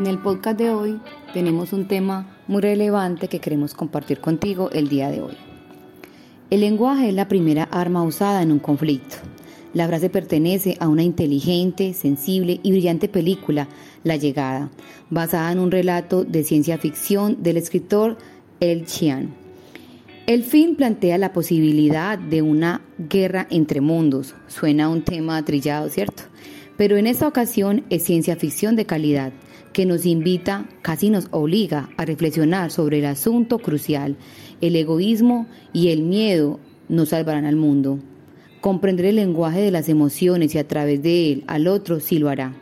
En el podcast de hoy tenemos un tema muy relevante que queremos compartir contigo el día de hoy. El lenguaje es la primera arma usada en un conflicto. La frase pertenece a una inteligente, sensible y brillante película, La Llegada, basada en un relato de ciencia ficción del escritor El Chian. El film plantea la posibilidad de una guerra entre mundos. Suena un tema trillado, ¿cierto? Pero en esta ocasión es ciencia ficción de calidad que nos invita, casi nos obliga a reflexionar sobre el asunto crucial. El egoísmo y el miedo no salvarán al mundo. Comprender el lenguaje de las emociones y a través de él al otro sí lo hará.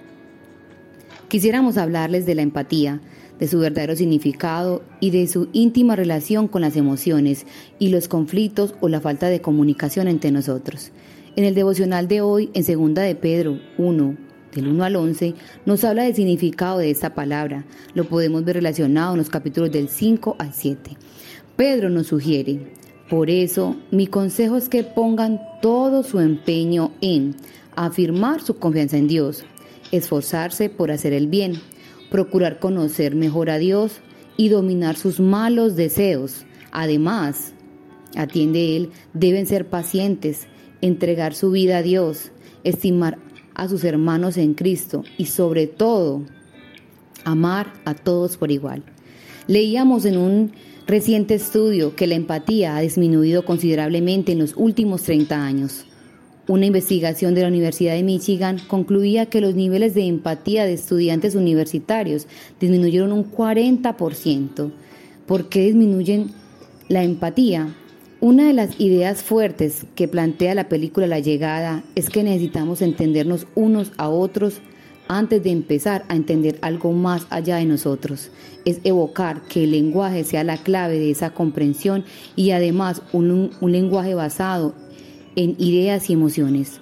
Quisiéramos hablarles de la empatía, de su verdadero significado y de su íntima relación con las emociones y los conflictos o la falta de comunicación entre nosotros. En el devocional de hoy, en segunda de Pedro 1, del 1 al 11, nos habla del significado de esta palabra. Lo podemos ver relacionado en los capítulos del 5 al 7. Pedro nos sugiere, por eso mi consejo es que pongan todo su empeño en afirmar su confianza en Dios, esforzarse por hacer el bien, procurar conocer mejor a Dios y dominar sus malos deseos. Además, atiende Él, deben ser pacientes, entregar su vida a Dios, estimar a sus hermanos en Cristo y sobre todo amar a todos por igual. Leíamos en un reciente estudio que la empatía ha disminuido considerablemente en los últimos 30 años. Una investigación de la Universidad de Michigan concluía que los niveles de empatía de estudiantes universitarios disminuyeron un 40%. ¿Por qué disminuyen la empatía? Una de las ideas fuertes que plantea la película La llegada es que necesitamos entendernos unos a otros antes de empezar a entender algo más allá de nosotros. Es evocar que el lenguaje sea la clave de esa comprensión y además un, lenguaje basado en ideas y emociones.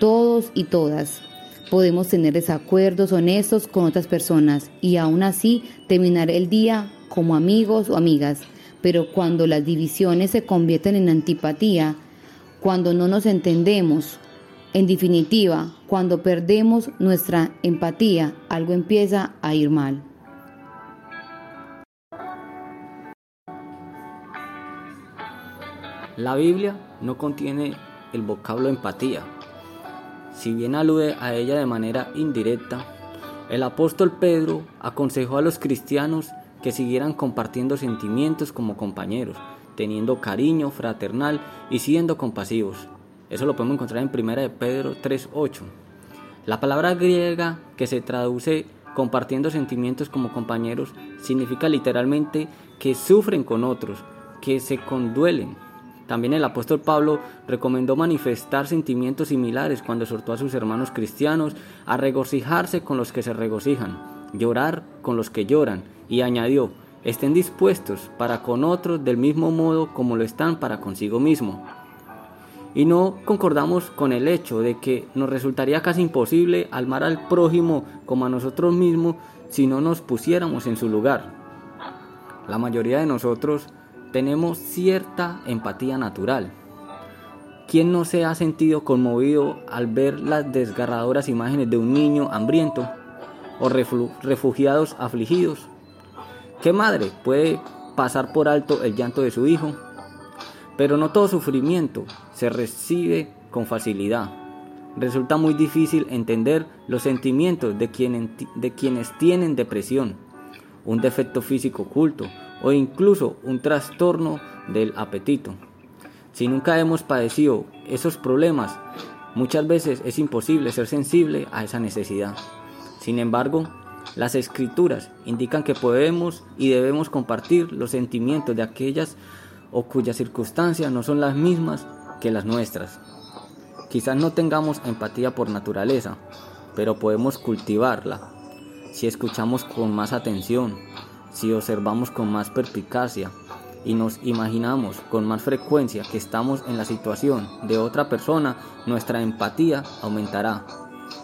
Todos y todas podemos tener desacuerdos honestos con otras personas y aún así terminar el día como amigos o amigas pero cuando las divisiones se convierten en antipatía, cuando no nos entendemos, en definitiva, cuando perdemos nuestra empatía, algo empieza a ir mal. La Biblia no contiene el vocablo empatía. Si bien alude a ella de manera indirecta, el apóstol Pedro aconsejó a los cristianos que siguieran compartiendo sentimientos como compañeros, teniendo cariño fraternal y siendo compasivos. Eso lo podemos encontrar en 1 de Pedro 3.8. La palabra griega que se traduce compartiendo sentimientos como compañeros significa literalmente que sufren con otros, que se conduelen. También el apóstol Pablo recomendó manifestar sentimientos similares cuando exhortó a sus hermanos cristianos a regocijarse con los que se regocijan, llorar con los que lloran y añadió, estén dispuestos para con otros del mismo modo como lo están para consigo mismo. Y no concordamos con el hecho de que nos resultaría casi imposible almar al prójimo como a nosotros mismos si no nos pusiéramos en su lugar. La mayoría de nosotros tenemos cierta empatía natural. ¿Quién no se ha sentido conmovido al ver las desgarradoras imágenes de un niño hambriento o refugiados afligidos? ¿Qué madre puede pasar por alto el llanto de su hijo? Pero no todo sufrimiento se recibe con facilidad. Resulta muy difícil entender los sentimientos de, de quienes tienen depresión, un defecto físico oculto o incluso un trastorno del apetito. Si nunca hemos padecido esos problemas, muchas veces es imposible ser sensible a esa necesidad. Sin embargo, las escrituras indican que podemos y debemos compartir los sentimientos de aquellas o cuyas circunstancias no son las mismas que las nuestras. Quizás no tengamos empatía por naturaleza, pero podemos cultivarla si escuchamos con más atención, si observamos con más perspicacia y nos imaginamos con más frecuencia que estamos en la situación de otra persona, nuestra empatía aumentará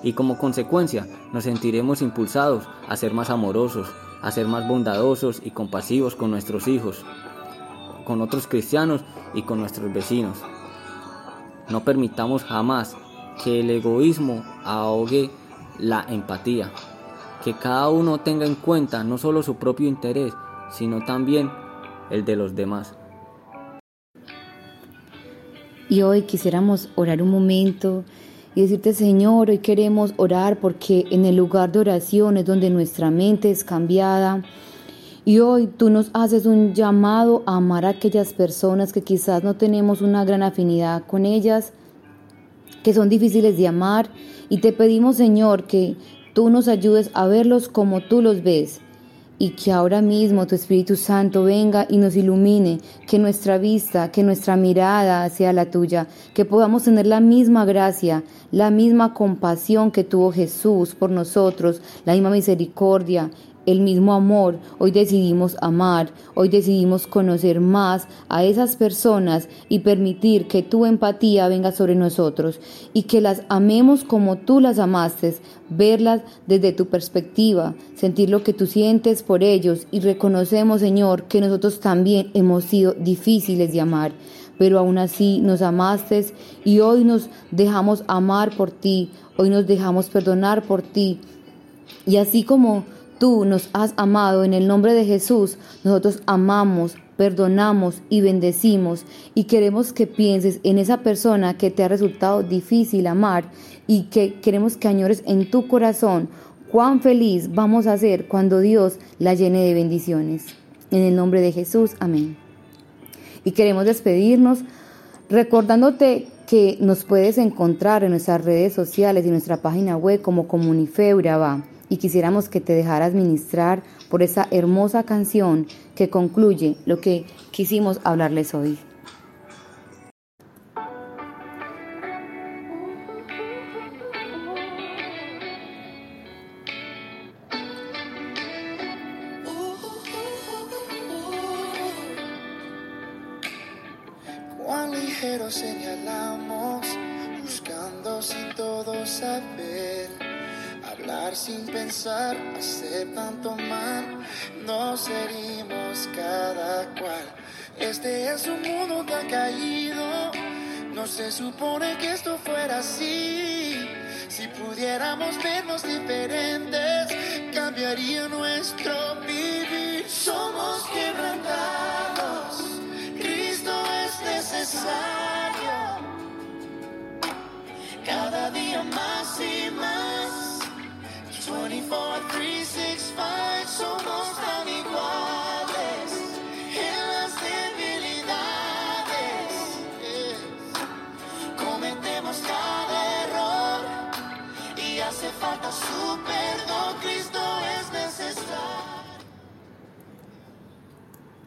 y como consecuencia nos sentiremos impulsados a ser más amorosos, a ser más bondadosos y compasivos con nuestros hijos, con otros cristianos y con nuestros vecinos. No permitamos jamás que el egoísmo ahogue la empatía. que cada uno tenga en cuenta no solo su propio interés, sino también el de los demás. Y hoy quisiéramos orar un momento y decirte, Señor, hoy queremos orar porque en el lugar de oración es donde nuestra mente es cambiada. Y hoy tú nos haces un llamado a amar a aquellas personas que quizás no tenemos una gran afinidad con ellas, que son difíciles de amar. Y te pedimos, Señor, que tú nos ayudes a verlos como tú los ves y que ahora mismo tu Espíritu Santo venga y nos ilumine, que nuestra vista, que nuestra mirada sea la tuya, que podamos tener la misma gracia, la misma compasión que tuvo Jesús por nosotros, la misma misericordia, el mismo amor. Hoy decidimos amar, hoy decidimos conocer más a esas personas y permitir que tu empatía venga sobre nosotros y que las amemos como tú las amaste, verlas desde tu perspectiva, sentir lo que tú sientes por ellos y reconocemos, Señor, que nosotros también hemos sido difíciles de amar pero aún así nos amaste y hoy nos dejamos amar por ti, hoy nos dejamos perdonar por ti. Y así como tú nos has amado en el nombre de Jesús, nosotros amamos, perdonamos y bendecimos y queremos que pienses en esa persona que te ha resultado difícil amar y que queremos que añores en tu corazón cuán feliz vamos a ser cuando Dios la llene de bendiciones. En el nombre de Jesús, amén. Y queremos despedirnos recordándote que nos puedes encontrar en nuestras redes sociales y nuestra página web como Comunife y quisiéramos que te dejaras ministrar por esa hermosa canción que concluye lo que quisimos hablarles hoy. Ligero señalamos, buscando sin todo saber Sin pensar, hacer tanto mal, nos herimos cada cual. Este es un mundo tan caído, no se supone que esto fuera así. Si pudiéramos vernos diferentes, cambiaría nuestro vivir. Somos quebrantados,